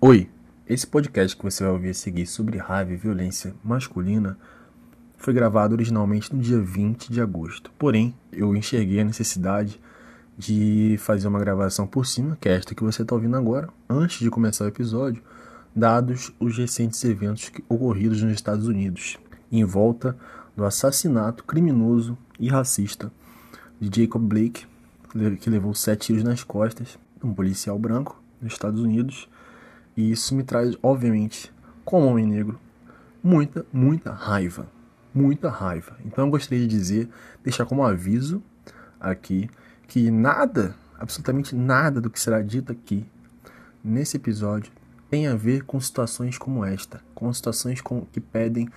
Oi, esse podcast que você vai ouvir a seguir sobre raiva e violência masculina foi gravado originalmente no dia 20 de agosto. Porém, eu enxerguei a necessidade de fazer uma gravação por cima, que é esta que você está ouvindo agora, antes de começar o episódio, dados os recentes eventos ocorridos nos Estados Unidos, em volta do assassinato criminoso e racista de Jacob Blake, que levou sete tiros nas costas, um policial branco nos Estados Unidos e isso me traz, obviamente, como homem negro, muita, muita raiva. Muita raiva. Então eu gostaria de dizer, deixar como aviso aqui, que nada, absolutamente nada do que será dito aqui nesse episódio tem a ver com situações como esta, com situações com, que pedem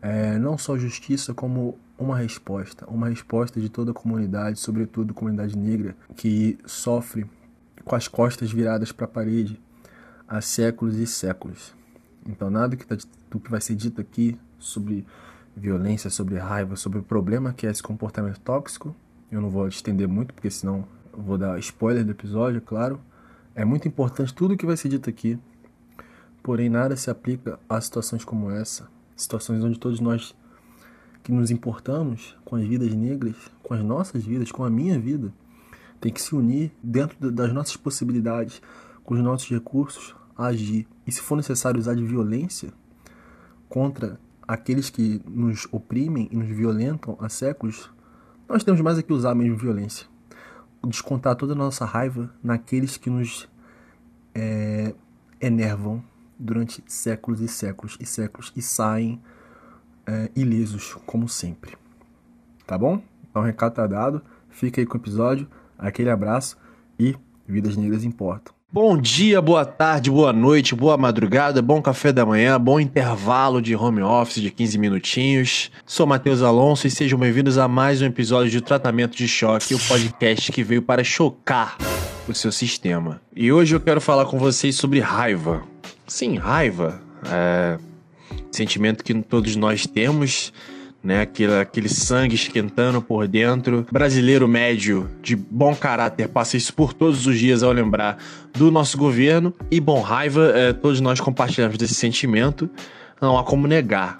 é, não só justiça, como uma resposta, uma resposta de toda a comunidade, sobretudo comunidade negra, que sofre com as costas viradas para a parede há séculos e séculos. Então, nada que tá, do que vai ser dito aqui sobre violência, sobre raiva, sobre o problema que é esse comportamento tóxico, eu não vou estender muito, porque senão vou dar spoiler do episódio, claro. É muito importante tudo que vai ser dito aqui, porém nada se aplica a situações como essa, situações onde todos nós que nos importamos com as vidas negras, com as nossas vidas, com a minha vida, tem que se unir dentro das nossas possibilidades, com os nossos recursos, agir e, se for necessário, usar de violência contra aqueles que nos oprimem e nos violentam há séculos, nós temos mais é que usar mesmo violência. Descontar toda a nossa raiva naqueles que nos é, enervam durante séculos e séculos e séculos e saem é, ilesos, como sempre. Tá bom? Então, o recado tá dado. Fica aí com o episódio. Aquele abraço e vidas negras importam. Bom dia, boa tarde, boa noite, boa madrugada, bom café da manhã, bom intervalo de home office de 15 minutinhos. Sou Matheus Alonso e sejam bem-vindos a mais um episódio de Tratamento de Choque, o podcast que veio para chocar o seu sistema. E hoje eu quero falar com vocês sobre raiva. Sim, raiva. É... Sentimento que todos nós temos né? Aquele, aquele sangue esquentando por dentro. Brasileiro médio de bom caráter passa isso por todos os dias ao lembrar do nosso governo. E bom, raiva, é, todos nós compartilhamos desse sentimento, não há como negar.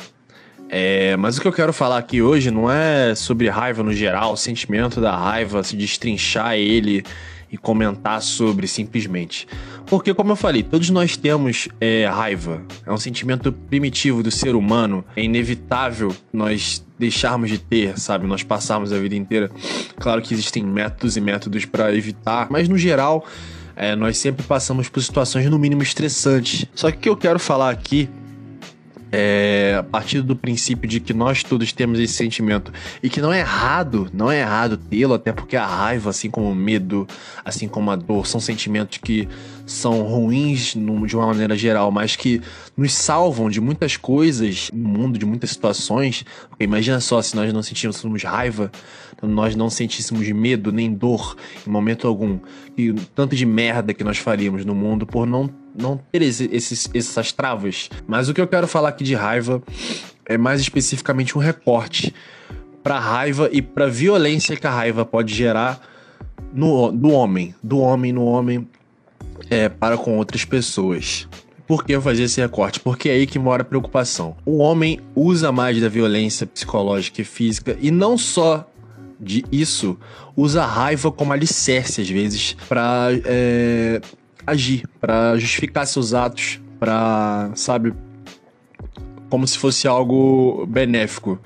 É, mas o que eu quero falar aqui hoje não é sobre raiva no geral, o sentimento da raiva, se destrinchar ele e comentar sobre simplesmente. Porque, como eu falei, todos nós temos é, raiva. É um sentimento primitivo do ser humano. É inevitável nós deixarmos de ter, sabe? Nós passarmos a vida inteira. Claro que existem métodos e métodos para evitar, mas no geral. É, nós sempre passamos por situações no mínimo estressantes. Só que o que eu quero falar aqui é, a partir do princípio de que nós todos temos esse sentimento e que não é errado, não é errado tê-lo, até porque a raiva, assim como o medo, assim como a dor, são sentimentos que são ruins de uma maneira geral, mas que nos salvam de muitas coisas no mundo, de muitas situações. Porque imagina só se nós não sentíssemos raiva, nós não sentíssemos medo nem dor em momento algum, e tanto de merda que nós faríamos no mundo por não não ter esses, essas travas. Mas o que eu quero falar aqui de raiva é mais especificamente um recorte para raiva e para violência que a raiva pode gerar no, do homem, do homem no homem é, para com outras pessoas. Por que eu fazer esse recorte? Porque é aí que mora a preocupação. O homem usa mais da violência psicológica e física e não só de isso, usa a raiva como alicerce às vezes para é, agir, para justificar seus atos, para, sabe, como se fosse algo benéfico.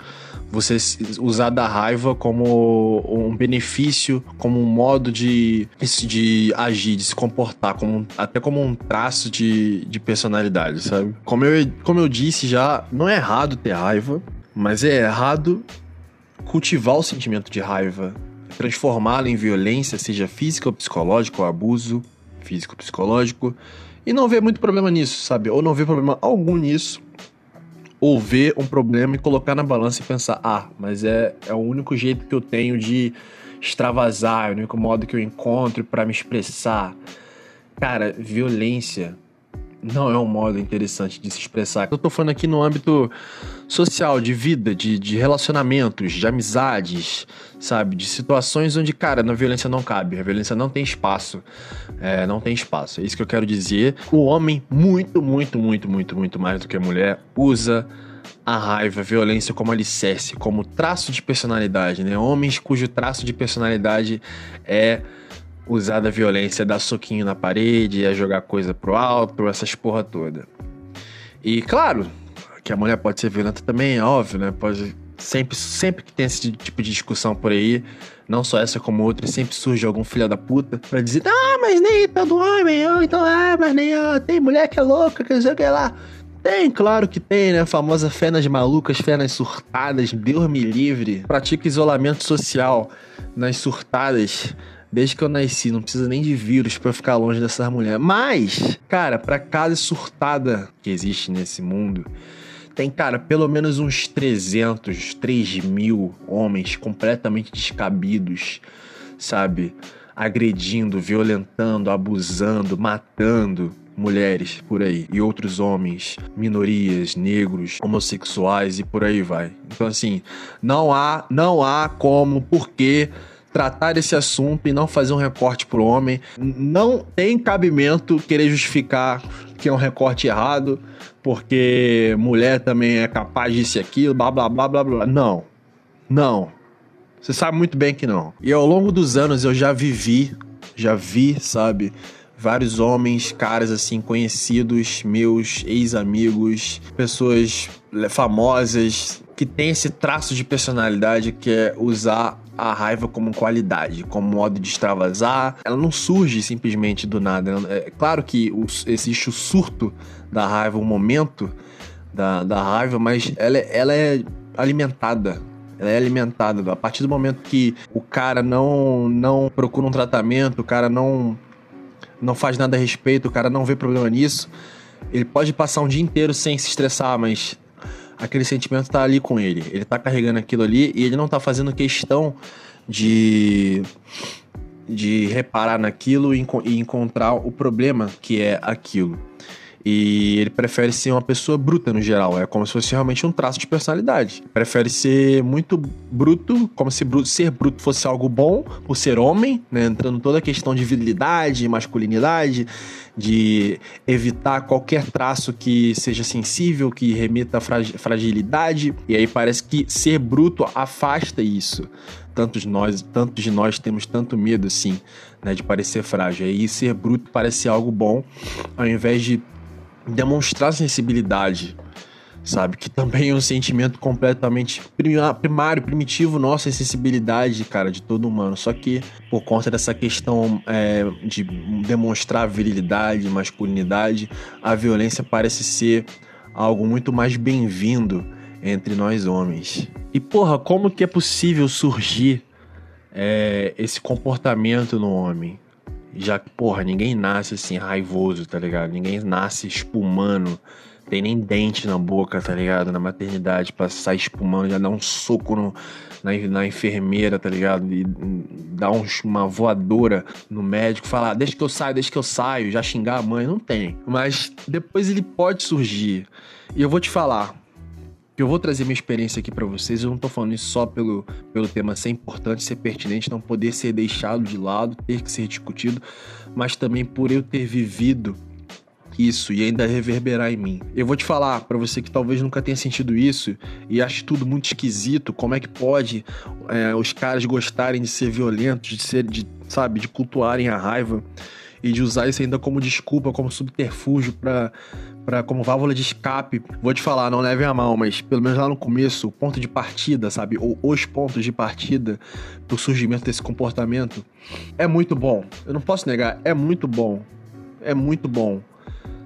Você usar da raiva como um benefício, como um modo de, de agir, de se comportar, como, até como um traço de, de personalidade, sabe? Como eu, como eu disse já, não é errado ter raiva, mas é errado cultivar o sentimento de raiva, transformá-lo em violência, seja física ou psicológica, ou abuso, físico, psicológico, e não ver muito problema nisso, sabe? Ou não ver problema algum nisso, ou ver um problema e colocar na balança e pensar, ah, mas é, é o único jeito que eu tenho de extravasar, é o único modo que eu encontro para me expressar. Cara, violência não é um modo interessante de se expressar. Eu tô falando aqui no âmbito social, de vida, de, de relacionamentos, de amizades, sabe? De situações onde, cara, na violência não cabe, a violência não tem espaço. É, não tem espaço. É isso que eu quero dizer. O homem, muito, muito, muito, muito, muito mais do que a mulher, usa a raiva, a violência como alicerce, como traço de personalidade, né? Homens cujo traço de personalidade é usar da violência, dar soquinho na parede, é jogar coisa pro alto, essas porra toda. E claro, que a mulher pode ser violenta também, é óbvio, né? Pode sempre, sempre que tem esse tipo de discussão por aí, não só essa como outra, sempre surge algum filho da puta pra dizer: "Ah, mas nem todo homem, ou então é, mas nem tem mulher que é louca, que não sei que lá". Tem, claro que tem, né? A famosa fé nas malucas, fé nas surtadas, Deus me livre. Pratica isolamento social nas surtadas desde que eu nasci. Não precisa nem de vírus para ficar longe dessas mulheres. Mas, cara, para cada surtada que existe nesse mundo, tem, cara, pelo menos uns 300, 3 mil homens completamente descabidos, sabe? Agredindo, violentando, abusando, matando mulheres por aí e outros homens, minorias, negros, homossexuais e por aí vai. Então assim, não há, não há como, porque tratar esse assunto e não fazer um recorte pro homem. Não tem cabimento querer justificar que é um recorte errado, porque mulher também é capaz disso e aquilo, blá blá blá blá blá. Não. Não. Você sabe muito bem que não. E ao longo dos anos eu já vivi, já vi, sabe, vários homens, caras assim, conhecidos, meus ex-amigos, pessoas famosas que têm esse traço de personalidade que é usar a raiva como qualidade, como modo de extravasar. Ela não surge simplesmente do nada. É claro que existe o surto da raiva, o momento da, da raiva, mas ela, ela é alimentada ela é alimentada. A partir do momento que o cara não, não procura um tratamento, o cara não, não faz nada a respeito, o cara não vê problema nisso, ele pode passar um dia inteiro sem se estressar, mas aquele sentimento tá ali com ele. Ele tá carregando aquilo ali e ele não tá fazendo questão de de reparar naquilo e, e encontrar o problema que é aquilo. E ele prefere ser uma pessoa bruta no geral. É como se fosse realmente um traço de personalidade. Prefere ser muito bruto, como se bruto, ser bruto fosse algo bom, por ser homem, né? Entrando toda a questão de virilidade, masculinidade, de evitar qualquer traço que seja sensível, que remeta à fragilidade. E aí parece que ser bruto afasta isso tantos nós, tantos de nós temos tanto medo assim, né, de parecer frágil. E ser bruto parece algo bom, ao invés de demonstrar sensibilidade, sabe? Que também é um sentimento completamente primário, primitivo nosso, a sensibilidade, cara, de todo humano. Só que por conta dessa questão é, de demonstrar virilidade, masculinidade, a violência parece ser algo muito mais bem-vindo entre nós homens. E porra, como que é possível surgir é, esse comportamento no homem? Já porra, ninguém nasce assim raivoso, tá ligado? Ninguém nasce espumando, tem nem dente na boca, tá ligado? Na maternidade, pra sair espumando, já dar um soco no, na, na enfermeira, tá ligado? E dar um, uma voadora no médico, falar, deixa que eu saio, deixa que eu saio, já xingar a mãe, não tem. Mas depois ele pode surgir. E eu vou te falar, eu vou trazer minha experiência aqui para vocês. Eu não tô falando isso só pelo, pelo tema ser importante, ser pertinente, não poder ser deixado de lado, ter que ser discutido, mas também por eu ter vivido isso e ainda reverberar em mim. Eu vou te falar para você que talvez nunca tenha sentido isso e ache tudo muito esquisito. Como é que pode é, os caras gostarem de ser violentos, de ser, de, sabe, de cultuarem a raiva e de usar isso ainda como desculpa, como subterfúgio para para como válvula de escape. Vou te falar, não leve a mal, mas pelo menos lá no começo, o ponto de partida, sabe? Ou os pontos de partida pro surgimento desse comportamento é muito bom. Eu não posso negar, é muito bom. É muito bom,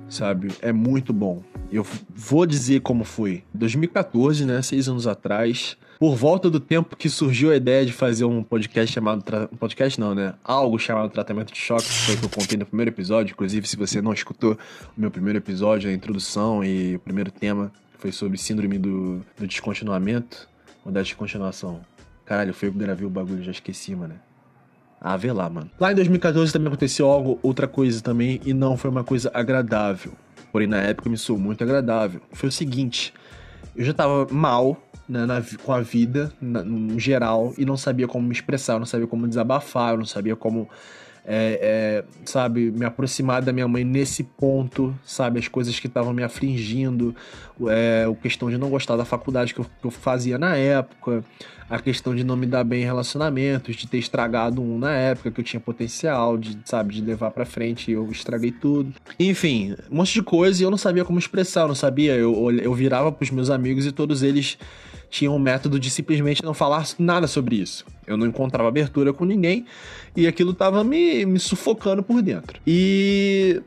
sabe? É muito bom. Eu vou dizer como foi. 2014, né? Seis anos atrás por volta do tempo que surgiu a ideia de fazer um podcast chamado. Um podcast não, né? Algo chamado Tratamento de Choque, que foi o que eu contei no primeiro episódio. Inclusive, se você não escutou o meu primeiro episódio, a introdução e o primeiro tema foi sobre síndrome do, do descontinuamento ou da descontinuação. Caralho, foi eu que gravei o bagulho, já esqueci, mano. Ah, vê lá, mano. Lá em 2014 também aconteceu algo, outra coisa também, e não foi uma coisa agradável. porém na época me soou muito agradável. Foi o seguinte: eu já tava mal na, com a vida, na, no geral, e não sabia como me expressar, eu não sabia como desabafar, eu não sabia como é, é, sabe, me aproximar da minha mãe nesse ponto, sabe, as coisas que estavam me afligindo, é, a questão de não gostar da faculdade que eu, que eu, fazia na época, a questão de não me dar bem em relacionamentos, de ter estragado um na época que eu tinha potencial, de, sabe, de levar para frente e eu estraguei tudo. Enfim, um monte de coisa e eu não sabia como expressar, eu não sabia, eu, eu virava pros meus amigos e todos eles tinha um método de simplesmente não falar nada sobre isso. Eu não encontrava abertura com ninguém e aquilo tava me, me sufocando por dentro. E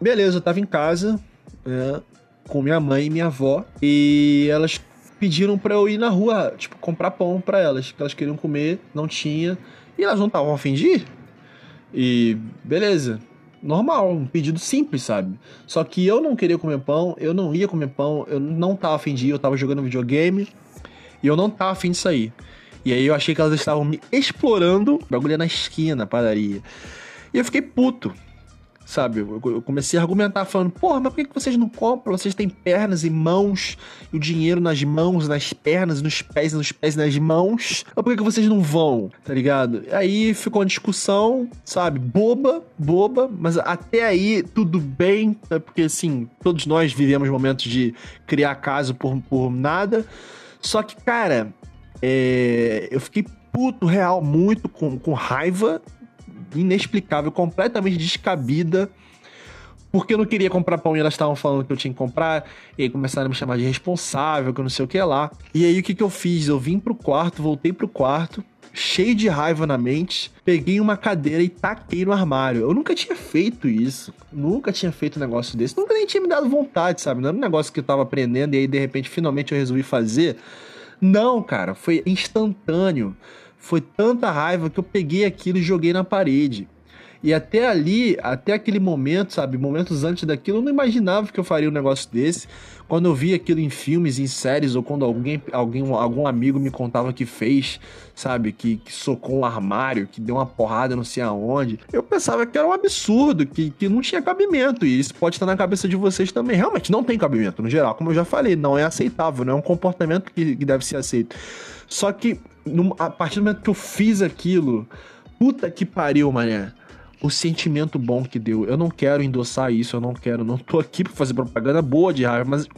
beleza, eu tava em casa né, com minha mãe e minha avó e elas pediram para eu ir na rua, tipo, comprar pão para elas, que elas queriam comer, não tinha, e elas não estavam a. E beleza, normal, um pedido simples, sabe? Só que eu não queria comer pão, eu não ia comer pão, eu não tava afim de ir, eu tava jogando videogame, e eu não tava afim de sair. E aí eu achei que elas estavam me explorando. O bagulho é na esquina, padaria. E eu fiquei puto. Sabe? Eu comecei a argumentar falando, porra, mas por que vocês não compram? Vocês têm pernas e mãos, e o dinheiro nas mãos, nas pernas, nos pés, nos pés, nas mãos. Mas por que vocês não vão? Tá ligado? Aí ficou uma discussão, sabe? Boba, boba, mas até aí tudo bem, né? porque assim, todos nós vivemos momentos de criar caso por, por nada. Só que, cara, é, eu fiquei puto real, muito com, com raiva inexplicável, completamente descabida. Porque eu não queria comprar pão e elas estavam falando que eu tinha que comprar. E aí começaram a me chamar de responsável, que eu não sei o que lá. E aí o que, que eu fiz? Eu vim pro quarto, voltei pro quarto, cheio de raiva na mente, peguei uma cadeira e taquei no armário. Eu nunca tinha feito isso. Nunca tinha feito um negócio desse. Nunca nem tinha me dado vontade, sabe? Não era um negócio que eu tava aprendendo e aí de repente finalmente eu resolvi fazer. Não, cara, foi instantâneo. Foi tanta raiva que eu peguei aquilo e joguei na parede. E até ali, até aquele momento, sabe, momentos antes daquilo, eu não imaginava que eu faria um negócio desse. Quando eu via aquilo em filmes, em séries, ou quando alguém, alguém algum amigo me contava que fez, sabe, que, que socou um armário, que deu uma porrada não sei aonde, eu pensava que era um absurdo, que, que não tinha cabimento. E isso pode estar na cabeça de vocês também. Realmente não tem cabimento, no geral. Como eu já falei, não é aceitável, não é um comportamento que, que deve ser aceito. Só que, no, a partir do momento que eu fiz aquilo, puta que pariu, mané o sentimento bom que deu. Eu não quero endossar isso, eu não quero, não tô aqui pra fazer propaganda boa de raiva, mas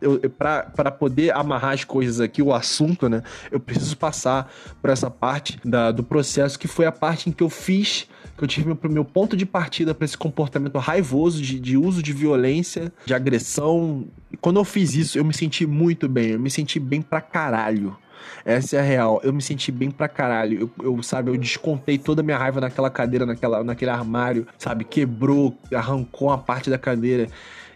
eu, eu, para poder amarrar as coisas aqui, o assunto, né? Eu preciso passar por essa parte da, do processo que foi a parte em que eu fiz, que eu tive meu, meu ponto de partida para esse comportamento raivoso de, de uso de violência, de agressão. Quando eu fiz isso, eu me senti muito bem, eu me senti bem pra caralho. Essa é a real. Eu me senti bem pra caralho. Eu, eu, sabe, eu descontei toda a minha raiva naquela cadeira, naquela, naquele armário, sabe? Quebrou, arrancou uma parte da cadeira.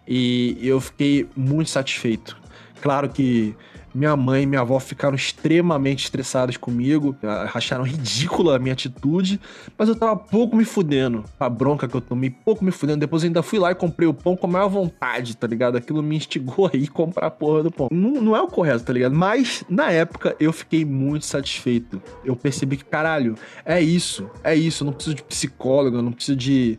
E eu fiquei muito satisfeito. Claro que minha mãe e minha avó ficaram extremamente estressadas comigo, acharam ridícula a minha atitude, mas eu tava pouco me fudendo. A bronca que eu tomei, pouco me fudendo. Depois eu ainda fui lá e comprei o pão com a maior vontade, tá ligado? Aquilo me instigou aí comprar a porra do pão. Não, não é o correto, tá ligado? Mas, na época, eu fiquei muito satisfeito. Eu percebi que, caralho, é isso, é isso. Eu não preciso de psicólogo, eu não preciso de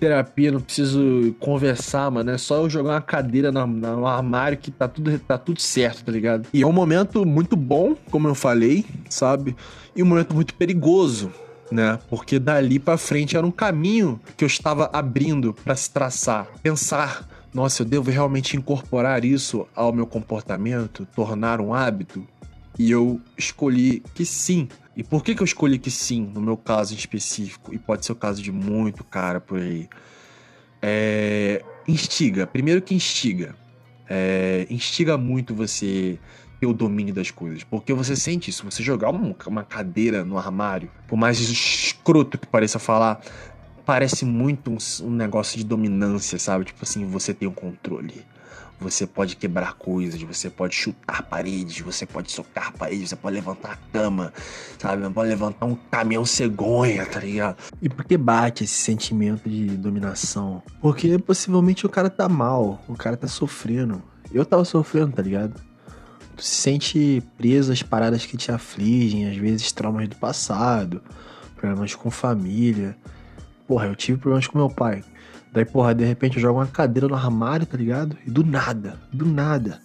terapia, não preciso conversar, mano. É só eu jogar uma cadeira no, no, armário que tá tudo, tá tudo certo, tá ligado? E é um momento muito bom, como eu falei, sabe? E um momento muito perigoso, né? Porque dali para frente era um caminho que eu estava abrindo para se traçar, pensar. Nossa, eu devo realmente incorporar isso ao meu comportamento, tornar um hábito? E eu escolhi que sim, e por que, que eu escolhi que sim, no meu caso em específico, e pode ser o caso de muito cara por aí? É, instiga. Primeiro que instiga. É, instiga muito você ter o domínio das coisas. Porque você sente isso. Você jogar uma, uma cadeira no armário, por mais escroto que pareça falar, parece muito um, um negócio de dominância, sabe? Tipo assim, você tem o um controle. Você pode quebrar coisas, você pode chutar paredes, você pode socar paredes, você pode levantar a cama, sabe? Você pode levantar um caminhão cegonha, tá ligado? E por que bate esse sentimento de dominação? Porque possivelmente o cara tá mal, o cara tá sofrendo. Eu tava sofrendo, tá ligado? Tu se sente preso às paradas que te afligem, às vezes traumas do passado, problemas com família. Porra, eu tive problemas com meu pai. Daí, porra, de repente eu jogo uma cadeira no armário, tá ligado? E do nada, do nada,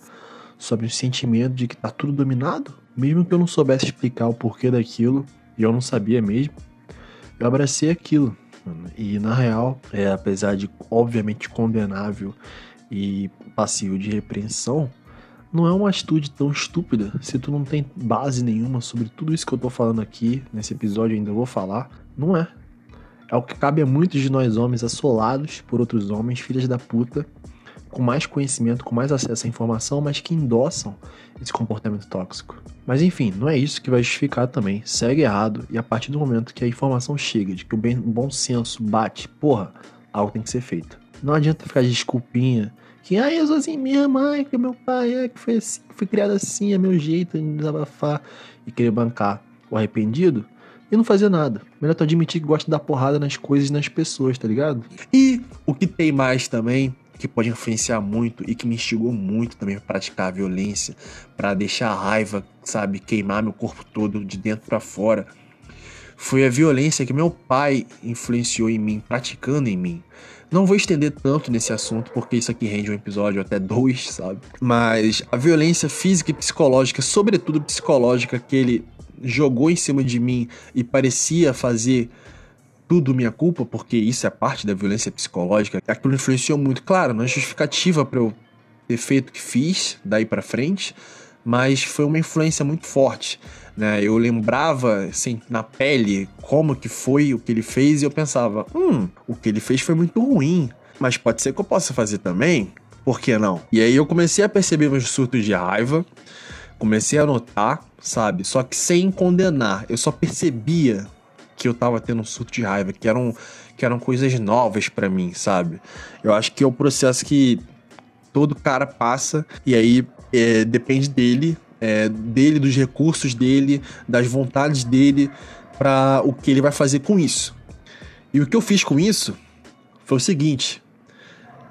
sobe um sentimento de que tá tudo dominado. Mesmo que eu não soubesse explicar o porquê daquilo, e eu não sabia mesmo, eu abracei aquilo. E na real, é, apesar de obviamente condenável e passivo de repreensão, não é uma atitude tão estúpida se tu não tem base nenhuma sobre tudo isso que eu tô falando aqui, nesse episódio ainda vou falar. Não é. É o que cabe a muitos de nós homens assolados por outros homens, filhas da puta, com mais conhecimento, com mais acesso à informação, mas que endossam esse comportamento tóxico. Mas enfim, não é isso que vai justificar também. Segue errado e a partir do momento que a informação chega, de que o bom senso bate, porra, algo tem que ser feito. Não adianta ficar de desculpinha que, ah, eu sou assim minha mãe, que meu pai é, que foi assim, foi criado assim, é meu jeito de desabafar e querer bancar o arrependido e não fazer nada. Melhor tu admitir que gosta de dar porrada nas coisas e nas pessoas, tá ligado? E o que tem mais também, que pode influenciar muito e que me instigou muito também a praticar a violência, para deixar a raiva, sabe, queimar meu corpo todo de dentro para fora, foi a violência que meu pai influenciou em mim, praticando em mim. Não vou estender tanto nesse assunto, porque isso aqui rende um episódio até dois, sabe? Mas a violência física e psicológica, sobretudo psicológica, que ele jogou em cima de mim e parecia fazer tudo minha culpa, porque isso é parte da violência psicológica, aquilo influenciou muito. Claro, não é justificativa para eu ter feito o que fiz daí para frente, mas foi uma influência muito forte. Né? Eu lembrava assim, na pele como que foi o que ele fez e eu pensava, hum, o que ele fez foi muito ruim, mas pode ser que eu possa fazer também, por que não? E aí eu comecei a perceber meus surtos de raiva, comecei a notar, sabe? Só que sem condenar, eu só percebia que eu tava tendo um surto de raiva, que eram, que eram coisas novas para mim, sabe? Eu acho que é o processo que todo cara passa e aí é, depende dele é, dele, dos recursos dele, das vontades dele, para o que ele vai fazer com isso. E o que eu fiz com isso foi o seguinte: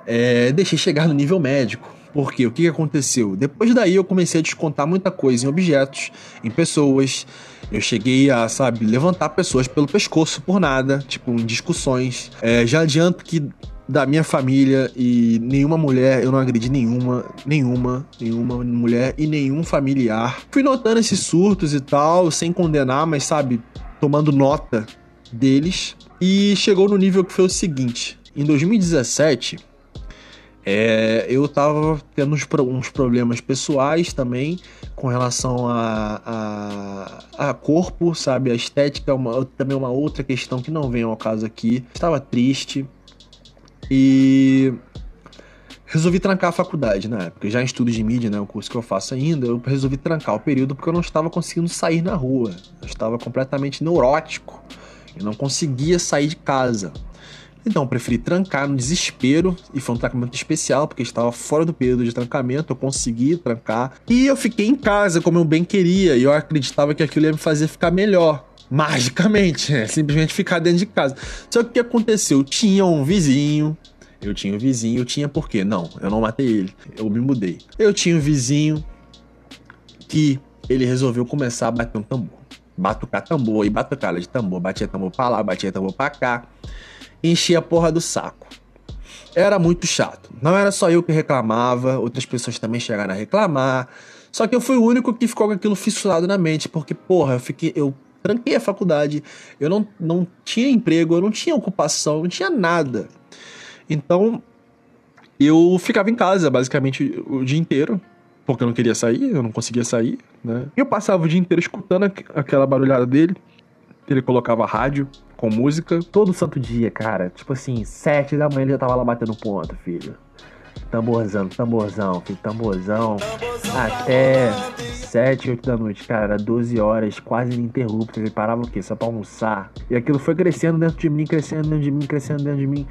é, deixei chegar no nível médico. Porque o que aconteceu? Depois daí eu comecei a descontar muita coisa em objetos, em pessoas. Eu cheguei a, sabe, levantar pessoas pelo pescoço por nada, tipo, em discussões. É, já adianto que da minha família e nenhuma mulher, eu não agredi nenhuma, nenhuma, nenhuma mulher e nenhum familiar. Fui notando esses surtos e tal, sem condenar, mas sabe, tomando nota deles. E chegou no nível que foi o seguinte: em 2017, é, eu tava tendo uns, uns, problemas pessoais também com relação a, a, a corpo, sabe? A estética, uma, também uma outra questão que não vem ao caso aqui. Estava triste, e resolvi trancar a faculdade na época. Já em estudos de mídia, né, o curso que eu faço ainda, eu resolvi trancar o período porque eu não estava conseguindo sair na rua. Eu estava completamente neurótico. Eu não conseguia sair de casa. Então, eu preferi trancar no desespero e foi um trancamento especial, porque estava fora do período de trancamento, eu consegui trancar. E eu fiquei em casa como eu bem queria, e eu acreditava que aquilo ia me fazer ficar melhor magicamente, né? simplesmente ficar dentro de casa. Só que o que aconteceu? Tinha um vizinho, eu tinha um vizinho, eu tinha por quê? Não, eu não matei ele, eu me mudei. Eu tinha um vizinho que ele resolveu começar a bater um tambor. Batucar tambor e batucada de tambor, batia tambor pra lá, batia tambor pra cá, enchia a porra do saco. Era muito chato. Não era só eu que reclamava, outras pessoas também chegaram a reclamar. Só que eu fui o único que ficou com aquilo fissurado na mente, porque, porra, eu fiquei. Eu tranquei a faculdade, eu não, não tinha emprego, eu não tinha ocupação, não tinha nada. Então, eu ficava em casa basicamente o dia inteiro, porque eu não queria sair, eu não conseguia sair, né? E eu passava o dia inteiro escutando aquela barulhada dele. Ele colocava rádio com música. Todo santo dia, cara. Tipo assim, sete da manhã ele já tava lá batendo ponto, filho tamborzão, tamborzão, filho, tamborzão. Até 7, 8 da noite, cara, 12 horas, quase ininterruptas. Ele parava o quê? Só pra almoçar. E aquilo foi crescendo dentro de mim, crescendo dentro de mim, crescendo dentro de mim.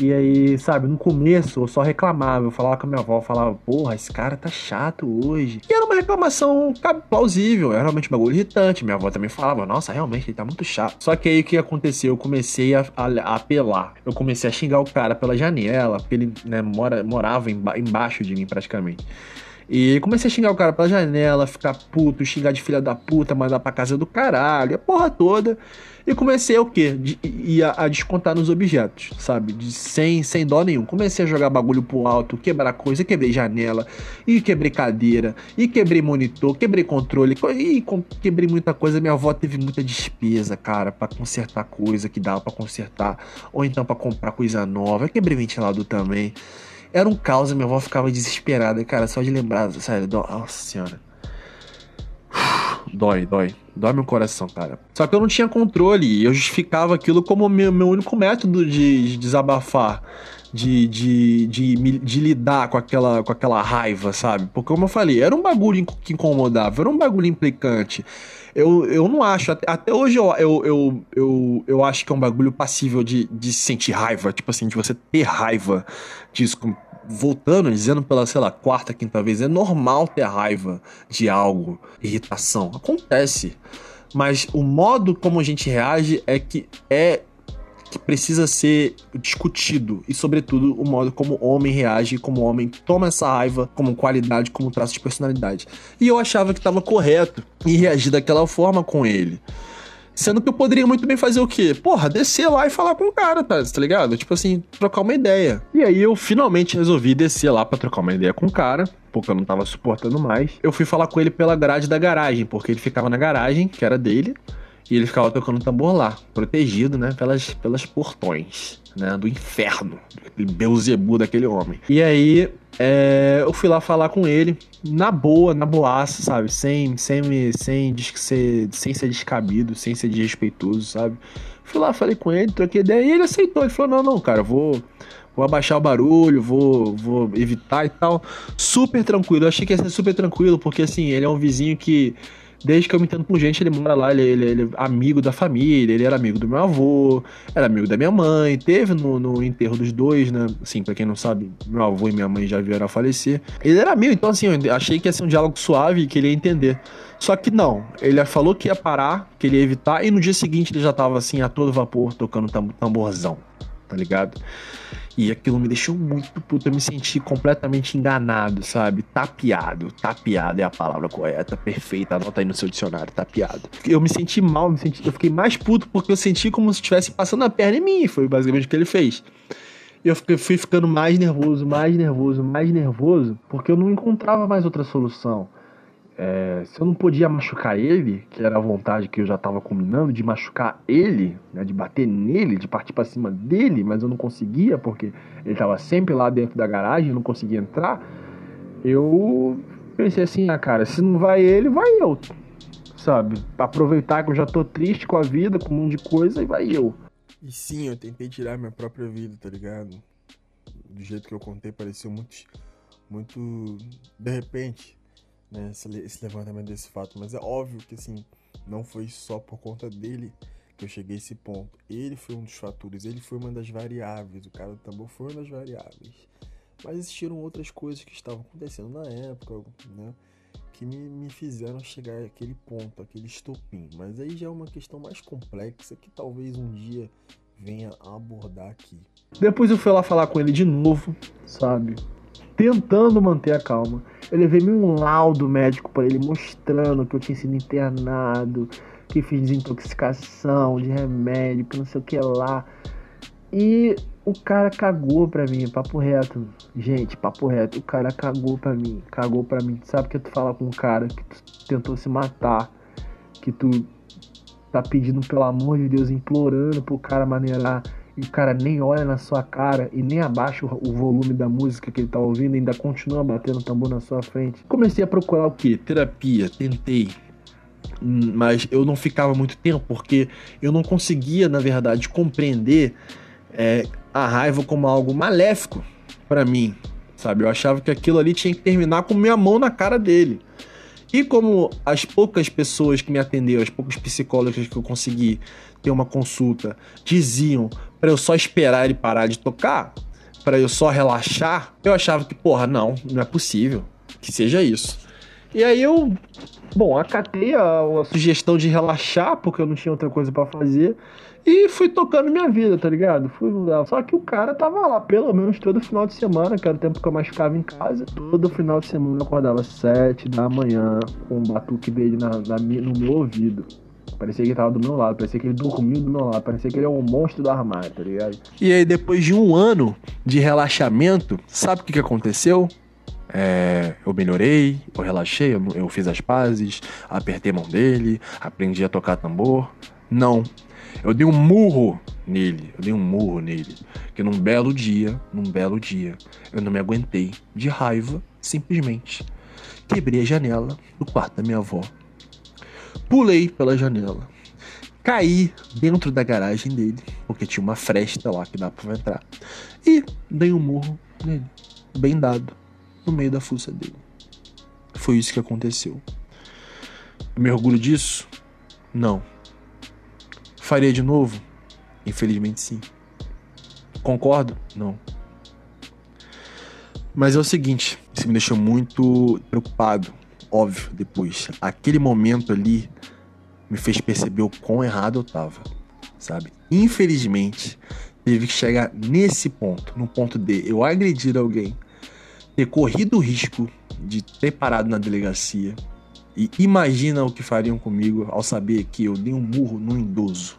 E aí, sabe, no começo eu só reclamava. Eu falava com a minha avó, falava, porra, esse cara tá chato hoje. E era uma reclamação plausível, era realmente um bagulho irritante. Minha avó também falava, nossa, realmente ele tá muito chato. Só que aí o que aconteceu? Eu comecei a, a, a apelar. Eu comecei a xingar o cara pela janela, porque ele né, mora, morava emba embaixo de mim praticamente. E comecei a xingar o cara pela janela, ficar puto, xingar de filha da puta, mandar pra casa do caralho, a porra toda. E comecei o quê? De, ia a descontar nos objetos, sabe? De, sem, sem dó nenhum. Comecei a jogar bagulho pro alto, quebrar coisa, quebrei janela, e quebrei cadeira, e quebrei monitor, quebrei controle, e quebrei muita coisa. Minha avó teve muita despesa, cara, para consertar coisa que dava para consertar, ou então para comprar coisa nova. Eu quebrei ventilador também. Era um caos, minha avó ficava desesperada, cara, só de lembrar, sério, nossa senhora. Dói, dói. Dói meu coração, cara. Só que eu não tinha controle e eu justificava aquilo como meu, meu único método de, de desabafar. De, de, de, de, lidar com aquela, com aquela raiva, sabe? Porque, como eu falei, era um bagulho que incomodava, era um bagulho implicante. Eu, eu não acho, até, até hoje eu, eu, eu, eu, eu acho que é um bagulho passível de, de sentir raiva, tipo assim, de você ter raiva disso voltando, dizendo pela, sei lá, quarta, quinta vez, é normal ter raiva de algo, irritação. Acontece. Mas o modo como a gente reage é que é que precisa ser discutido e sobretudo o modo como o homem reage, como o homem toma essa raiva como qualidade, como traço de personalidade. E eu achava que estava correto e reagir daquela forma com ele. Sendo que eu poderia muito bem fazer o quê? Porra, descer lá e falar com o cara, tá, tá ligado? Tipo assim, trocar uma ideia. E aí eu finalmente resolvi descer lá pra trocar uma ideia com o cara, porque eu não tava suportando mais. Eu fui falar com ele pela grade da garagem, porque ele ficava na garagem, que era dele, e ele ficava tocando tambor lá, protegido, né, pelas, pelas portões, né, do inferno, aquele Beuzebu daquele homem. E aí é, eu fui lá falar com ele, na boa, na boaça, sabe? Sem, sem, sem, ser, sem ser descabido, sem ser desrespeitoso, sabe? Fui lá, falei com ele, troquei ideia e ele aceitou. Ele falou: não, não, cara, vou, vou abaixar o barulho, vou, vou evitar e tal. Super tranquilo. Eu achei que ia ser super tranquilo, porque assim, ele é um vizinho que Desde que eu me entendo por gente, ele mora lá, ele, ele, ele, é amigo da família, ele era amigo do meu avô, era amigo da minha mãe, teve no, no enterro dos dois, né? Assim, pra quem não sabe, meu avô e minha mãe já vieram a falecer. Ele era amigo, então assim, eu achei que ia ser um diálogo suave e que ele ia entender. Só que não, ele falou que ia parar, que ele ia evitar, e no dia seguinte ele já tava assim, a todo vapor, tocando tamborzão, tá ligado? E aquilo me deixou muito puto. Eu me senti completamente enganado, sabe? Tapeado. Tapeado é a palavra correta, perfeita. Anota aí no seu dicionário, tapeado. Eu me senti mal, me senti, eu fiquei mais puto porque eu senti como se estivesse passando a perna em mim. Foi basicamente o que ele fez. Eu fui ficando mais nervoso, mais nervoso, mais nervoso, porque eu não encontrava mais outra solução. É, se eu não podia machucar ele, que era a vontade que eu já estava combinando, de machucar ele, né, de bater nele, de partir para cima dele, mas eu não conseguia porque ele estava sempre lá dentro da garagem, não conseguia entrar. Eu pensei assim, ah, cara, se não vai ele, vai eu, sabe? Pra aproveitar que eu já tô triste com a vida, com um monte de coisa, e vai eu. E sim, eu tentei tirar minha própria vida, tá ligado? Do jeito que eu contei, pareceu muito, muito de repente né, esse, levantamento desse fato, mas é óbvio que assim, não foi só por conta dele que eu cheguei a esse ponto. Ele foi um dos fatores, ele foi uma das variáveis, o cara do tambor foi uma das variáveis. Mas existiram outras coisas que estavam acontecendo na época, né? Que me, me fizeram chegar àquele ponto, aquele estopim. Mas aí já é uma questão mais complexa que talvez um dia venha abordar aqui. Depois eu fui lá falar com ele de novo, sabe? Tentando manter a calma. Eu levei um laudo médico para ele mostrando que eu tinha sido internado, que fiz desintoxicação de remédio, que não sei o que lá. E o cara cagou pra mim, papo reto. Gente, papo reto. O cara cagou pra mim, cagou pra mim. Sabe que tu fala com um cara que tu tentou se matar, que tu tá pedindo pelo amor de Deus, implorando pro cara maneirar e o cara nem olha na sua cara e nem abaixa o volume da música que ele tá ouvindo, ainda continua batendo tambor na sua frente. Comecei a procurar o que? Terapia, tentei. Hum, mas eu não ficava muito tempo porque eu não conseguia, na verdade, compreender é, a raiva como algo maléfico para mim, sabe? Eu achava que aquilo ali tinha que terminar com minha mão na cara dele. E como as poucas pessoas que me atenderam, as poucas psicólogas que eu consegui ter uma consulta, diziam para eu só esperar ele parar de tocar, para eu só relaxar, eu achava que, porra, não, não é possível que seja isso. E aí eu, bom, acatei a, a sugestão de relaxar, porque eu não tinha outra coisa para fazer. E fui tocando minha vida, tá ligado? Fui Só que o cara tava lá, pelo menos todo final de semana, que era o tempo que eu mais ficava em casa. Todo final de semana eu acordava sete da manhã com um batuque dele na, na, no meu ouvido. Parecia que ele tava do meu lado, parecia que ele dormiu do meu lado, parecia que ele é um monstro do armário, tá ligado? E aí, depois de um ano de relaxamento, sabe o que, que aconteceu? É, eu melhorei, eu relaxei, eu, eu fiz as pazes, apertei a mão dele, aprendi a tocar tambor. Não. Eu dei um murro nele, eu dei um murro nele. Que num belo dia, num belo dia, eu não me aguentei de raiva, simplesmente. Quebrei a janela do quarto da minha avó. Pulei pela janela. Caí dentro da garagem dele, porque tinha uma fresta lá que dá pra entrar. E dei um murro nele, bem dado no meio da fuça dele. Foi isso que aconteceu. Eu me orgulho disso? Não. Faria de novo? Infelizmente sim. Concordo? Não. Mas é o seguinte, isso me deixou muito preocupado, óbvio, depois. Aquele momento ali me fez perceber o quão errado eu tava, sabe? Infelizmente, teve que chegar nesse ponto, no ponto de eu agredir alguém ter corrido o risco de ter parado na delegacia e imagina o que fariam comigo ao saber que eu dei um murro num idoso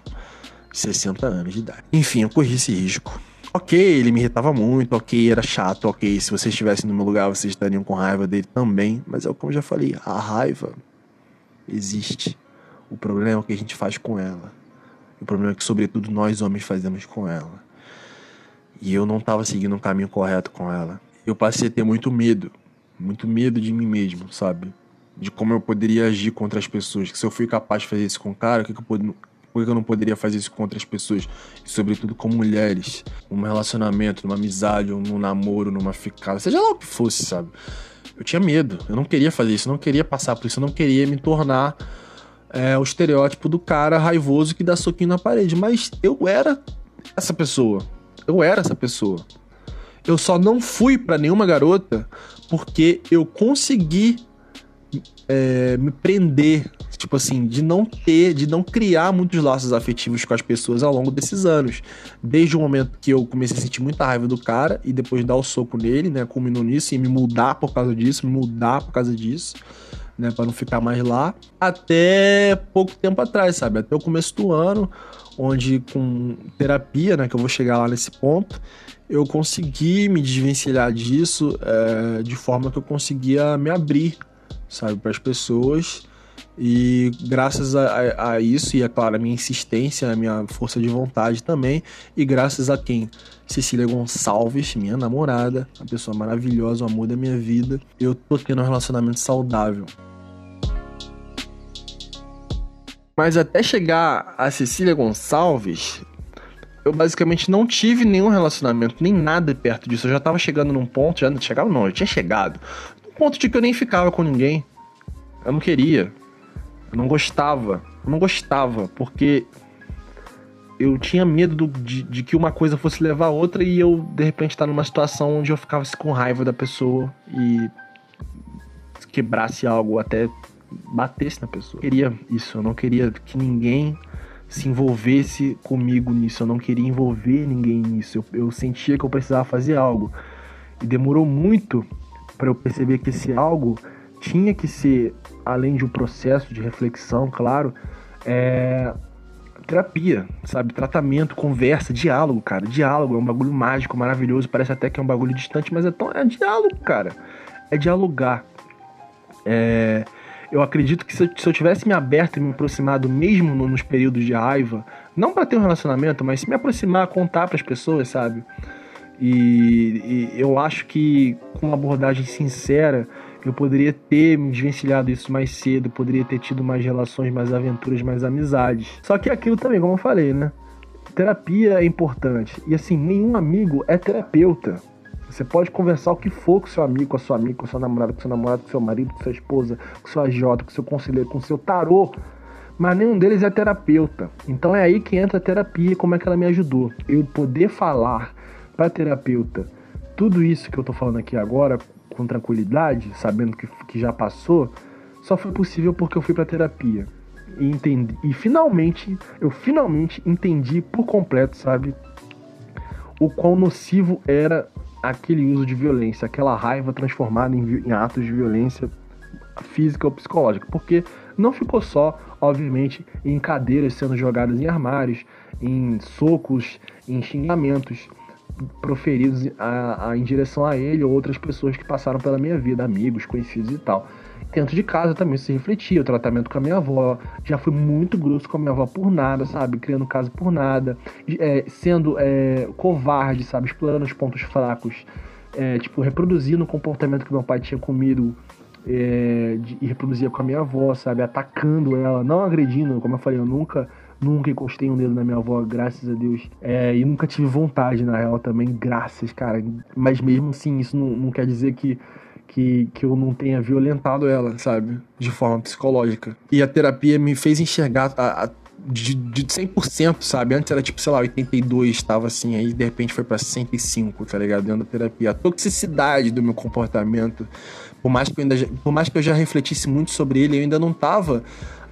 de 60 anos de idade. Enfim, eu corri esse risco. Ok, ele me irritava muito, ok, era chato, ok, se vocês estivessem no meu lugar, vocês estariam com raiva dele também, mas é como eu já falei, a raiva existe. O problema é o que a gente faz com ela. O problema é que, sobretudo, nós homens fazemos com ela. E eu não estava seguindo um caminho correto com ela eu passei a ter muito medo, muito medo de mim mesmo, sabe? De como eu poderia agir contra as pessoas. Que se eu fui capaz de fazer isso com o cara, que, que eu por que eu não poderia fazer isso com outras pessoas? E sobretudo com mulheres. Num relacionamento, numa amizade, num namoro, numa ficada, seja lá o que fosse, sabe? Eu tinha medo, eu não queria fazer isso, eu não queria passar por isso, eu não queria me tornar é, o estereótipo do cara raivoso que dá soquinho na parede. Mas eu era essa pessoa. Eu era essa pessoa. Eu só não fui para nenhuma garota porque eu consegui é, me prender, tipo assim, de não ter, de não criar muitos laços afetivos com as pessoas ao longo desses anos. Desde o momento que eu comecei a sentir muita raiva do cara e depois dar o soco nele, né, culminou nisso e me mudar por causa disso, me mudar por causa disso. Né, para não ficar mais lá, até pouco tempo atrás, sabe? Até o começo do ano, onde com terapia, né, que eu vou chegar lá nesse ponto, eu consegui me desvencilhar disso é, de forma que eu conseguia me abrir, sabe, para as pessoas. E graças a, a, isso, e é claro, a minha insistência, a minha força de vontade também, e graças a quem? Cecília Gonçalves, minha namorada, uma pessoa maravilhosa, o amor da minha vida, eu tô tendo um relacionamento saudável. Mas até chegar a Cecília Gonçalves, eu basicamente não tive nenhum relacionamento, nem nada perto disso. Eu já tava chegando num ponto, já não chegava não, eu tinha chegado. Ponto de que eu nem ficava com ninguém. Eu não queria. Eu não gostava. Eu não gostava, porque eu tinha medo do, de, de, que uma coisa fosse levar a outra e eu, de repente, estar tá numa situação onde eu ficava com raiva da pessoa e quebrasse algo, até batesse na pessoa. Eu queria isso, eu não queria que ninguém se envolvesse comigo nisso. Eu não queria envolver ninguém nisso. Eu, eu sentia que eu precisava fazer algo. E demorou muito para eu perceber que esse algo tinha que ser, além de um processo de reflexão, claro, é, terapia, sabe? Tratamento, conversa, diálogo, cara. Diálogo é um bagulho mágico, maravilhoso. Parece até que é um bagulho distante, mas é, tão, é diálogo, cara. É dialogar. É eu acredito que se eu, se eu tivesse me aberto e me aproximado mesmo nos períodos de raiva, não para ter um relacionamento, mas se me aproximar, contar para as pessoas, sabe? E, e, eu acho que com uma abordagem sincera, eu poderia ter me desvencilhado isso mais cedo, poderia ter tido mais relações, mais aventuras, mais amizades. Só que aquilo também, como eu falei, né? Terapia é importante. E assim, nenhum amigo é terapeuta. Você pode conversar o que for com seu amigo, com a sua amiga, com seu namorado, com seu namorado, com seu marido, com sua esposa, com sua jota, com seu conselheiro, com seu tarô, mas nenhum deles é terapeuta. Então é aí que entra a terapia, como é que ela me ajudou. Eu poder falar para terapeuta tudo isso que eu tô falando aqui agora com tranquilidade, sabendo que, que já passou, só foi possível porque eu fui para terapia. e entendi. E finalmente, eu finalmente entendi por completo, sabe? O quão nocivo era aquele uso de violência, aquela raiva transformada em, em atos de violência física ou psicológica. Porque não ficou só, obviamente, em cadeiras sendo jogadas em armários, em socos, em xingamentos proferidos a, a, em direção a ele ou outras pessoas que passaram pela minha vida, amigos, conhecidos e tal. Dentro de casa também se refletia, o tratamento com a minha avó. Já fui muito grosso com a minha avó por nada, sabe? Criando casa por nada. É, sendo é, covarde, sabe? Explorando os pontos fracos. É, tipo, reproduzindo o comportamento que meu pai tinha comido é, de, e reproduzia com a minha avó, sabe? Atacando ela, não agredindo, como eu falei, eu nunca Nunca encostei um dedo na minha avó, graças a Deus. É, e nunca tive vontade, na real, também, graças, cara. Mas mesmo assim, isso não, não quer dizer que, que, que eu não tenha violentado ela, sabe? De forma psicológica. E a terapia me fez enxergar a, a de, de 100%, sabe? Antes era tipo, sei lá, 82, tava assim, aí de repente foi pra 65, tá ligado? Dentro da terapia. A toxicidade do meu comportamento, por mais que eu, ainda, por mais que eu já refletisse muito sobre ele, eu ainda não tava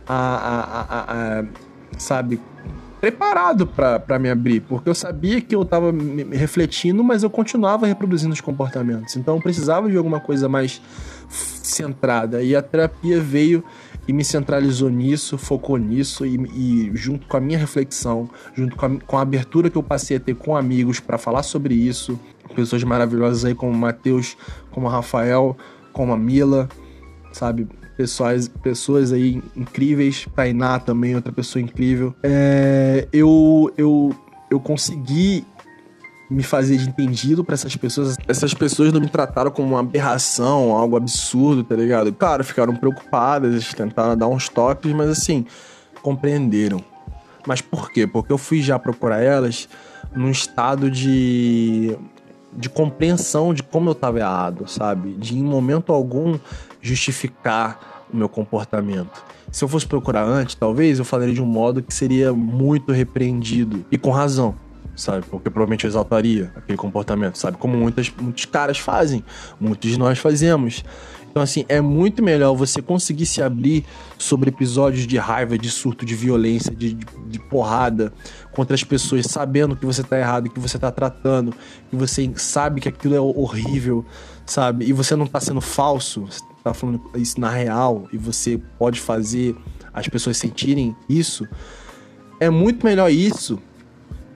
a, a, a, a sabe, preparado para me abrir, porque eu sabia que eu estava refletindo, mas eu continuava reproduzindo os comportamentos. Então eu precisava de alguma coisa mais centrada. E a terapia veio e me centralizou nisso, focou nisso e, e junto com a minha reflexão, junto com a, com a abertura que eu passei a ter com amigos para falar sobre isso, pessoas maravilhosas aí como o Matheus, como o Rafael, como a Mila, sabe? Pessoas, pessoas aí incríveis, Tainá também, outra pessoa incrível. É, eu, eu, eu consegui me fazer de entendido para essas pessoas. Essas pessoas não me trataram como uma aberração, algo absurdo, tá ligado? Claro, ficaram preocupadas, tentaram dar uns toques, mas assim, compreenderam. Mas por quê? Porque eu fui já procurar elas num estado de de compreensão de como eu estava errado, sabe? De em momento algum justificar o meu comportamento. Se eu fosse procurar antes, talvez eu falaria de um modo que seria muito repreendido e com razão, sabe? Porque provavelmente eu exaltaria aquele comportamento, sabe? Como muitas, muitos caras fazem, muitos de nós fazemos. Então, assim, é muito melhor você conseguir se abrir sobre episódios de raiva, de surto, de violência, de, de, de porrada contra as pessoas, sabendo que você tá errado, que você tá tratando, que você sabe que aquilo é horrível, sabe? E você não tá sendo falso, tá falando isso na real e você pode fazer as pessoas sentirem isso, é muito melhor isso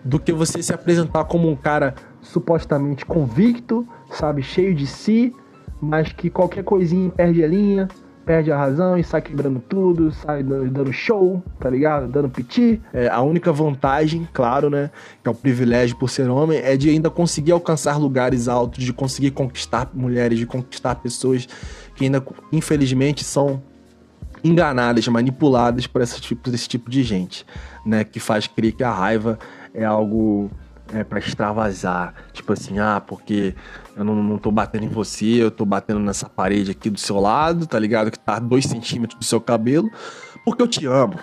do que você se apresentar como um cara supostamente convicto, sabe, cheio de si, mas que qualquer coisinha perde a linha, perde a razão e sai quebrando tudo, sai dando show, tá ligado? Dando piti. É, a única vantagem, claro, né, que é o privilégio por ser homem, é de ainda conseguir alcançar lugares altos, de conseguir conquistar mulheres, de conquistar pessoas que ainda, infelizmente, são enganadas, manipuladas por esse tipo, esse tipo de gente, né, que faz crer que a raiva é algo é, para extravasar. Tipo assim, ah, porque eu não, não tô batendo em você, eu tô batendo nessa parede aqui do seu lado, tá ligado? Que tá dois centímetros do seu cabelo, porque eu te amo.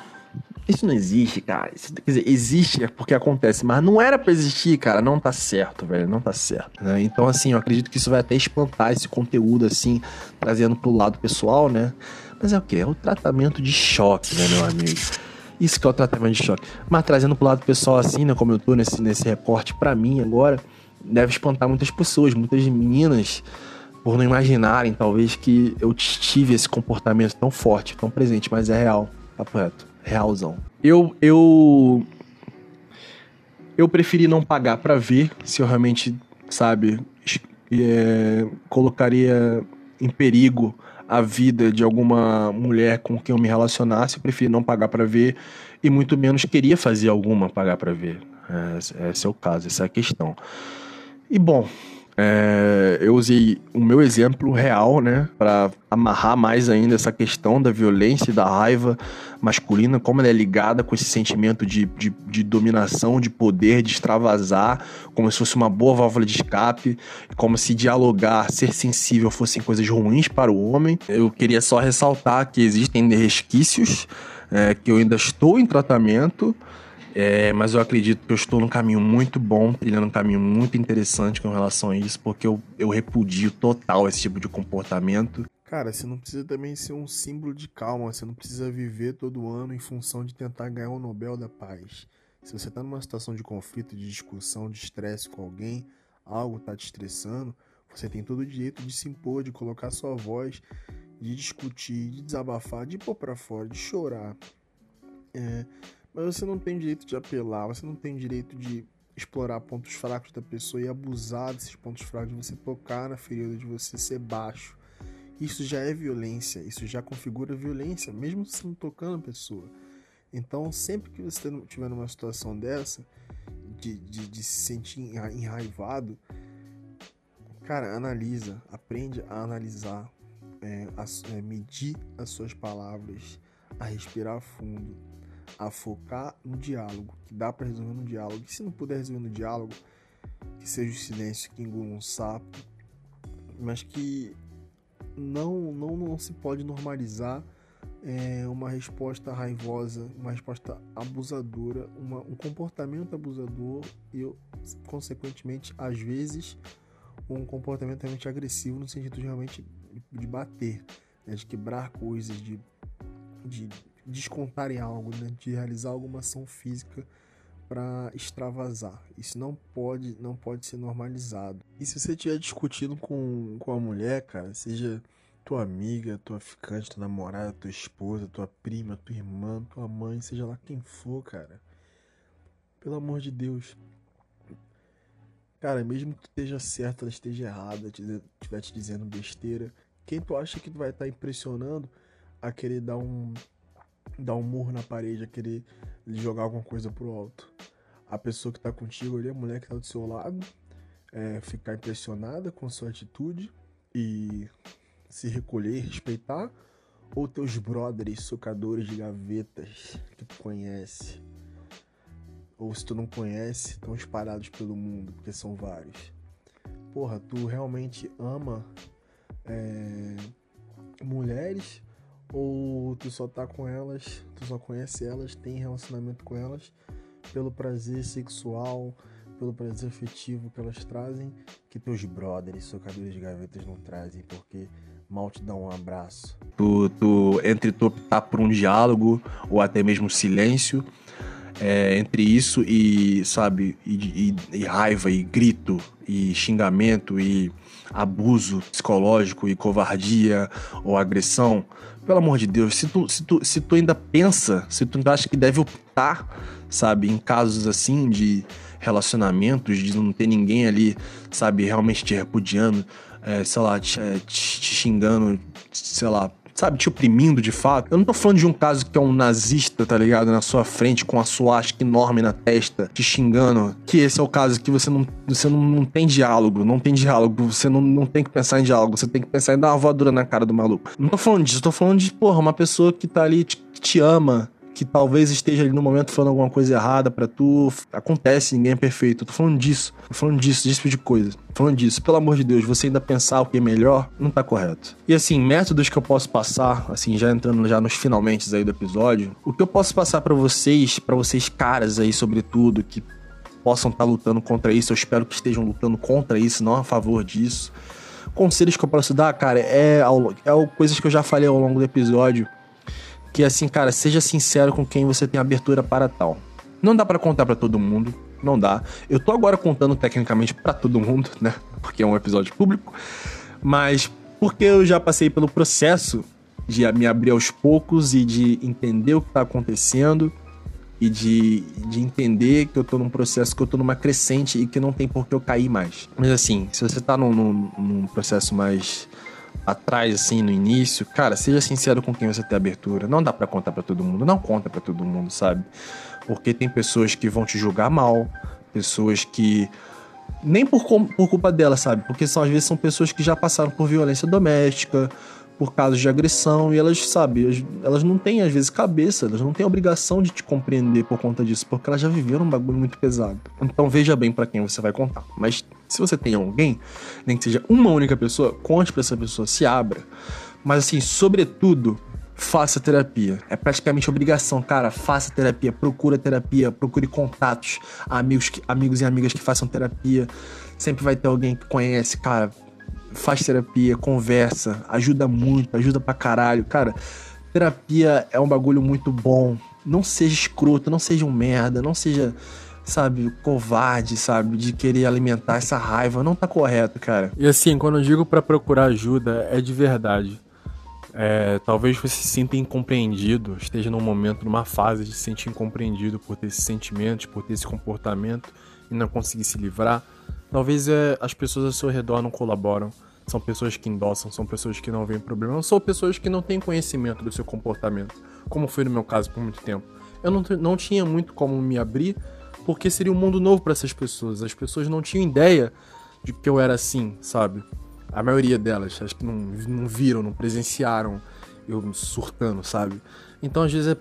Isso não existe, cara. Isso, quer dizer, existe é porque acontece, mas não era pra existir, cara. Não tá certo, velho. Não tá certo. Né? Então, assim, eu acredito que isso vai até espantar esse conteúdo, assim, trazendo pro lado pessoal, né? Mas é o quê? É o tratamento de choque, né, meu amigo? Isso que é o tratamento de choque. Mas trazendo pro lado pessoal assim, né? Como eu tô nesse, nesse recorte para mim agora, deve espantar muitas pessoas, muitas meninas, por não imaginarem, talvez, que eu tive esse comportamento tão forte, tão presente, mas é real, tá reto. Realzão. Eu, eu. Eu preferi não pagar para ver se eu realmente, sabe, é, colocaria em perigo a vida de alguma mulher com quem eu me relacionasse, eu preferi não pagar para ver e muito menos queria fazer alguma pagar para ver. É, esse é o caso, essa é a questão. E bom, é, eu usei o meu exemplo real, né, para amarrar mais ainda essa questão da violência e da raiva masculina, como ela é ligada com esse sentimento de, de, de, dominação, de poder, de extravasar, como se fosse uma boa válvula de escape, como se dialogar, ser sensível fossem coisas ruins para o homem. Eu queria só ressaltar que existem resquícios, é, que eu ainda estou em tratamento é, mas eu acredito que eu estou num caminho muito bom, trilhando um caminho muito interessante com relação a isso, porque eu, eu repudio total esse tipo de comportamento. Cara, você não precisa também ser um símbolo de calma, você não precisa viver todo ano em função de tentar ganhar o Nobel da Paz. Se você está numa situação de conflito, de discussão, de estresse com alguém, algo está te estressando, você tem todo o direito de se impor, de colocar sua voz, de discutir, de desabafar, de pôr para fora, de chorar. É, mas você não tem direito de apelar, você não tem direito de explorar pontos fracos da pessoa e abusar desses pontos fracos, de você tocar na ferida, de você ser baixo. Isso já é violência, isso já configura violência, mesmo você não tocando a pessoa. Então, sempre que você estiver numa situação dessa, de, de, de se sentir enraivado, cara, analisa, aprende a analisar, é, a, é, medir as suas palavras, a respirar fundo, a focar no diálogo, que dá para resolver no diálogo. E se não puder resolver no diálogo, que seja o silêncio que engula um sapo, mas que não, não, não se pode normalizar é, uma resposta raivosa, uma resposta abusadora, uma, um comportamento abusador e, consequentemente, às vezes, um comportamento realmente agressivo no sentido de realmente de bater, né, de quebrar coisas, de, de descontar em algo, né, de realizar alguma ação física para extravasar. Isso não pode, não pode ser normalizado. E se você estiver discutindo com, com a mulher, cara, seja tua amiga, tua ficante, tua namorada, tua esposa, tua prima, tua irmã, tua mãe, seja lá quem for, cara. Pelo amor de Deus. Cara, mesmo que tu esteja certo, ela esteja errada, estiver te dizendo besteira, quem tu acha que tu vai estar tá impressionando a querer dar um dar um murro na parede, a querer jogar alguma coisa pro alto. A pessoa que tá contigo ali, a mulher que tá do seu lado, é, ficar impressionada com sua atitude e se recolher, respeitar, ou teus brothers socadores de gavetas que tu conhece, ou se tu não conhece, estão espalhados pelo mundo, porque são vários. Porra, tu realmente ama é, mulheres ou tu só tá com elas, tu só conhece elas, tem relacionamento com elas pelo prazer sexual, pelo prazer afetivo que elas trazem, que teus brothers, socadores de gavetas não trazem, porque mal te dão um abraço. Tu, tu entre tu optar por um diálogo ou até mesmo silêncio, é, entre isso e, sabe, e, e, e raiva e grito e xingamento e abuso psicológico e covardia ou agressão, pelo amor de Deus, se tu, se tu, se tu ainda pensa, se tu acha que deve optar, sabe, em casos assim de relacionamentos, de não ter ninguém ali, sabe, realmente te repudiando, é, sei lá, te, é, te, te xingando, sei lá, sabe, te oprimindo de fato. Eu não tô falando de um caso que é um nazista, tá ligado? Na sua frente, com a suástica enorme na testa, te xingando. Que esse é o caso que você não, você não, não tem diálogo, não tem diálogo. Você não, não tem que pensar em diálogo, você tem que pensar em dar uma voadora na cara do maluco. Não tô falando disso, tô falando de, porra, uma pessoa que tá ali, te, que te ama, que talvez esteja ali no momento falando alguma coisa errada para tu. Acontece, ninguém é perfeito. Eu tô falando disso. Tô falando disso, desse tipo de coisa. Tô falando disso. Pelo amor de Deus, você ainda pensar o que é melhor, não tá correto. E assim, métodos que eu posso passar, assim, já entrando já nos finalmente aí do episódio, o que eu posso passar para vocês, para vocês caras aí, sobretudo, que possam estar tá lutando contra isso, eu espero que estejam lutando contra isso, não a favor disso. Conselhos que eu posso dar, cara, é, é coisas que eu já falei ao longo do episódio que assim, cara, seja sincero com quem você tem abertura para tal. Não dá para contar para todo mundo, não dá. Eu tô agora contando tecnicamente para todo mundo, né? Porque é um episódio público, mas porque eu já passei pelo processo de me abrir aos poucos e de entender o que tá acontecendo e de, de entender que eu tô num processo, que eu tô numa crescente e que não tem por que eu cair mais. Mas assim, se você tá num, num, num processo mais atrás, assim, no início, cara, seja sincero com quem você tem abertura. Não dá para contar para todo mundo, não conta para todo mundo, sabe? Porque tem pessoas que vão te julgar mal, pessoas que nem por, por culpa dela, sabe? Porque são, às vezes são pessoas que já passaram por violência doméstica, por casos de agressão, e elas, sabe, elas, não têm, às vezes, cabeça, elas não têm obrigação de te compreender por conta disso, porque elas já viveram um bagulho muito pesado. Então veja bem para quem você vai contar. Mas se você tem alguém, nem que seja uma única pessoa, conte pra essa pessoa, se abra. Mas assim, sobretudo, faça terapia. É praticamente obrigação, cara. Faça terapia, procura terapia, procure contatos, amigos, amigos e amigas que façam terapia. Sempre vai ter alguém que conhece, cara faz terapia, conversa, ajuda muito, ajuda pra caralho. Cara, terapia é um bagulho muito bom. Não seja escroto, não seja um merda, não seja, sabe, covarde, sabe, de querer alimentar essa raiva. Não tá correto, cara. E assim, quando eu digo para procurar ajuda, é de verdade. É, talvez você se sinta incompreendido, esteja num momento, numa fase de se sentir incompreendido por ter esses sentimentos, por ter esse comportamento e não conseguir se livrar. Talvez é, as pessoas ao seu redor não colaboram, são pessoas que endossam, são pessoas que não veem problema, são pessoas que não têm conhecimento do seu comportamento, como foi no meu caso por muito tempo. Eu não, não tinha muito como me abrir, porque seria um mundo novo para essas pessoas. As pessoas não tinham ideia de que eu era assim, sabe? A maioria delas, acho que não, não viram, não presenciaram eu surtando, sabe? Então, às vezes, é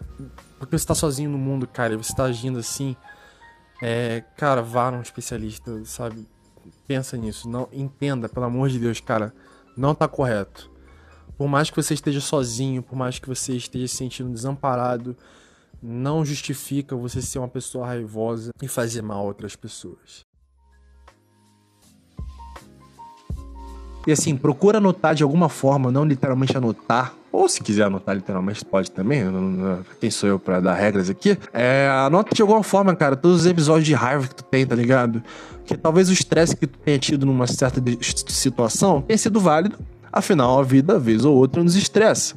porque você tá sozinho no mundo, cara, e você tá agindo assim. É, cara, vá num especialista, sabe? Pensa nisso. Não, entenda, pelo amor de Deus, cara. Não tá correto. Por mais que você esteja sozinho, por mais que você esteja se sentindo desamparado, não justifica você ser uma pessoa raivosa e fazer mal a outras pessoas. E assim, procura anotar de alguma forma, não literalmente anotar. Ou se quiser anotar literalmente, pode também. Quem sou eu para dar regras aqui? É, anota de alguma forma, cara, todos os episódios de raiva que tu tem, tá ligado? Que talvez o estresse que tu tenha tido numa certa situação tenha sido válido. Afinal, a vida, vez ou outra, nos estressa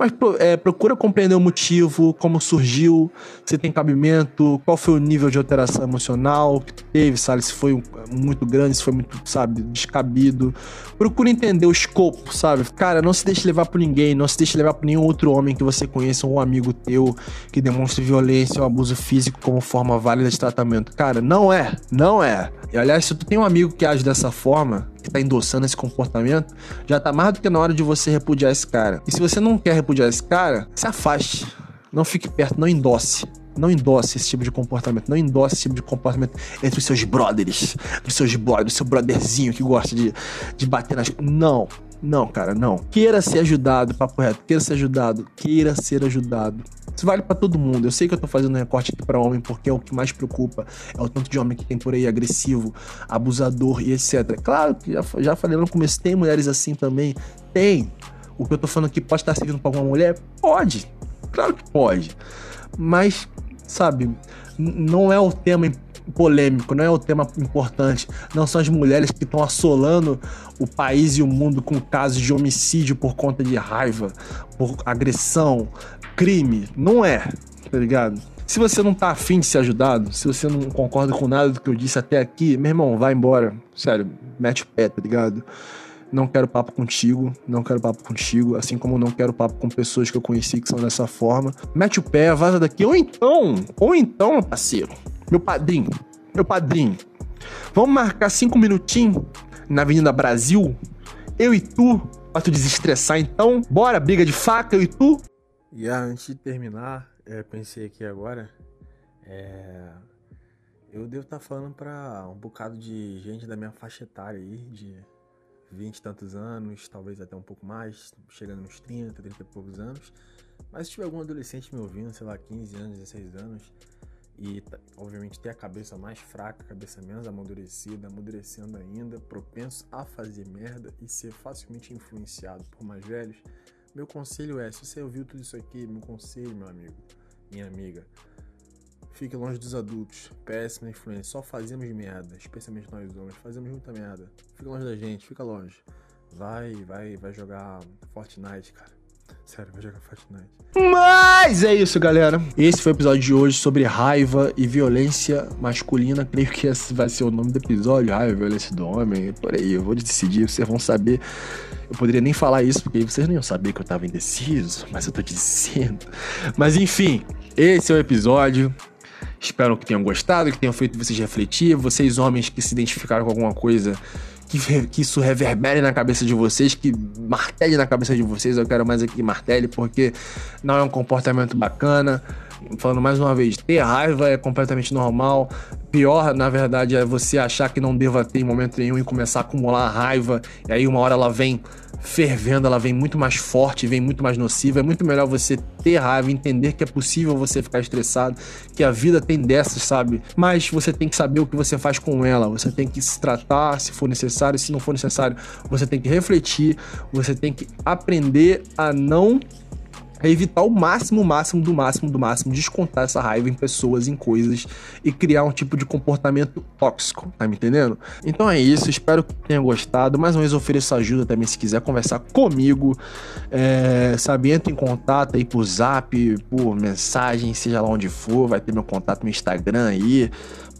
mas é, procura compreender o motivo, como surgiu, se tem cabimento, qual foi o nível de alteração emocional que teve, sabe? Se foi muito grande, se foi muito, sabe, descabido. Procura entender o escopo, sabe? Cara, não se deixe levar por ninguém, não se deixe levar por nenhum outro homem que você conheça, ou um amigo teu que demonstre violência ou abuso físico como forma válida de tratamento. Cara, não é, não é. E aliás, se tu tem um amigo que age dessa forma, que tá endossando esse comportamento, já tá mais do que na hora de você repudiar esse cara. E se você não quer repudiar esse cara, se afaste. Não fique perto, não endosse. Não endosse esse tipo de comportamento. Não endosse esse tipo de comportamento entre os seus brothers. Dos seus brothers, do seu brotherzinho que gosta de, de bater nas. Não. Não, cara, não. Queira ser ajudado, papo reto. Queira ser ajudado. Queira ser ajudado. Isso vale para todo mundo. Eu sei que eu tô fazendo um recorte aqui para homem porque é o que mais preocupa. É o tanto de homem que tem por aí agressivo, abusador e etc. Claro que já, já falei no começo, tem mulheres assim também. Tem. O que eu tô falando aqui pode estar servindo pra alguma mulher? Pode. Claro que pode. Mas, sabe, não é o tema polêmico, não é o tema importante. Não são as mulheres que estão assolando o país e o mundo com casos de homicídio por conta de raiva, por agressão, crime. Não é, tá ligado? Se você não tá afim de ser ajudado, se você não concorda com nada do que eu disse até aqui, meu irmão, vai embora. Sério, mete o pé, tá ligado? Não quero papo contigo, não quero papo contigo, assim como não quero papo com pessoas que eu conheci que são dessa forma. Mete o pé, vaza daqui, ou então, ou então, parceiro, meu padrinho, meu padrinho, vamos marcar cinco minutinhos na Avenida Brasil, eu e tu, pra tu desestressar então? Bora, briga de faca, eu e tu? E antes de terminar, é, pensei aqui agora, é, eu devo estar tá falando para um bocado de gente da minha faixa etária aí, de 20 e tantos anos, talvez até um pouco mais, chegando nos 30, 30 e poucos anos. Mas se tiver algum adolescente me ouvindo, sei lá, 15 anos, 16 anos, e obviamente ter a cabeça mais fraca, a cabeça menos amadurecida, amadurecendo ainda, propenso a fazer merda e ser facilmente influenciado por mais velhos, meu conselho é, se você ouviu tudo isso aqui, meu conselho, meu amigo, minha amiga, fique longe dos adultos, péssima influência, só fazemos merda, especialmente nós homens, fazemos muita merda. Fica longe da gente, fica longe. Vai, vai, vai jogar Fortnite, cara. Sério, vai jogar Fortnite. Mas é isso, galera. Esse foi o episódio de hoje sobre raiva e violência masculina. Creio que esse vai ser o nome do episódio. Raiva e violência do homem. Por aí, eu vou decidir, vocês vão saber. Eu poderia nem falar isso, porque vocês não iam saber que eu tava indeciso, mas eu tô dizendo. Mas enfim, esse é o episódio. Espero que tenham gostado, que tenham feito vocês refletir. Vocês, homens que se identificaram com alguma coisa que, que isso reverbere na cabeça de vocês, que martele na cabeça de vocês. Eu quero mais aqui martele, porque não é um comportamento bacana. Falando mais uma vez, ter raiva é completamente normal. Pior, na verdade, é você achar que não deva ter em momento nenhum e começar a acumular raiva, e aí uma hora ela vem fervendo, ela vem muito mais forte, vem muito mais nociva. É muito melhor você ter raiva, entender que é possível você ficar estressado, que a vida tem dessas, sabe? Mas você tem que saber o que você faz com ela, você tem que se tratar se for necessário, se não for necessário, você tem que refletir, você tem que aprender a não é evitar o máximo, o máximo, do máximo, do máximo, descontar essa raiva em pessoas, em coisas e criar um tipo de comportamento tóxico, tá me entendendo? Então é isso, espero que tenha gostado. Mais uma vez ofereço ajuda também se quiser conversar comigo, é, sabe? Entra em contato aí por zap, por mensagem, seja lá onde for, vai ter meu contato no Instagram aí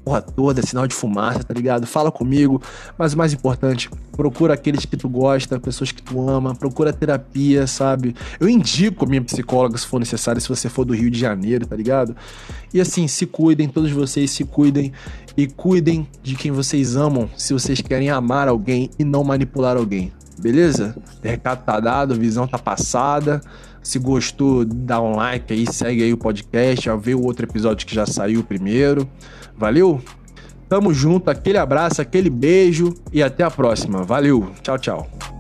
porra toda, sinal de fumaça, tá ligado? Fala comigo, mas o mais importante, procura aqueles que tu gosta, pessoas que tu ama, procura terapia, sabe? Eu indico a minha psicóloga se for necessário, se você for do Rio de Janeiro, tá ligado? E assim, se cuidem, todos vocês se cuidem e cuidem de quem vocês amam, se vocês querem amar alguém e não manipular alguém. Beleza? Recado tá dado, visão tá passada. Se gostou, dá um like aí, segue aí o podcast, vê o outro episódio que já saiu primeiro. Valeu? Tamo junto, aquele abraço, aquele beijo e até a próxima. Valeu, tchau, tchau.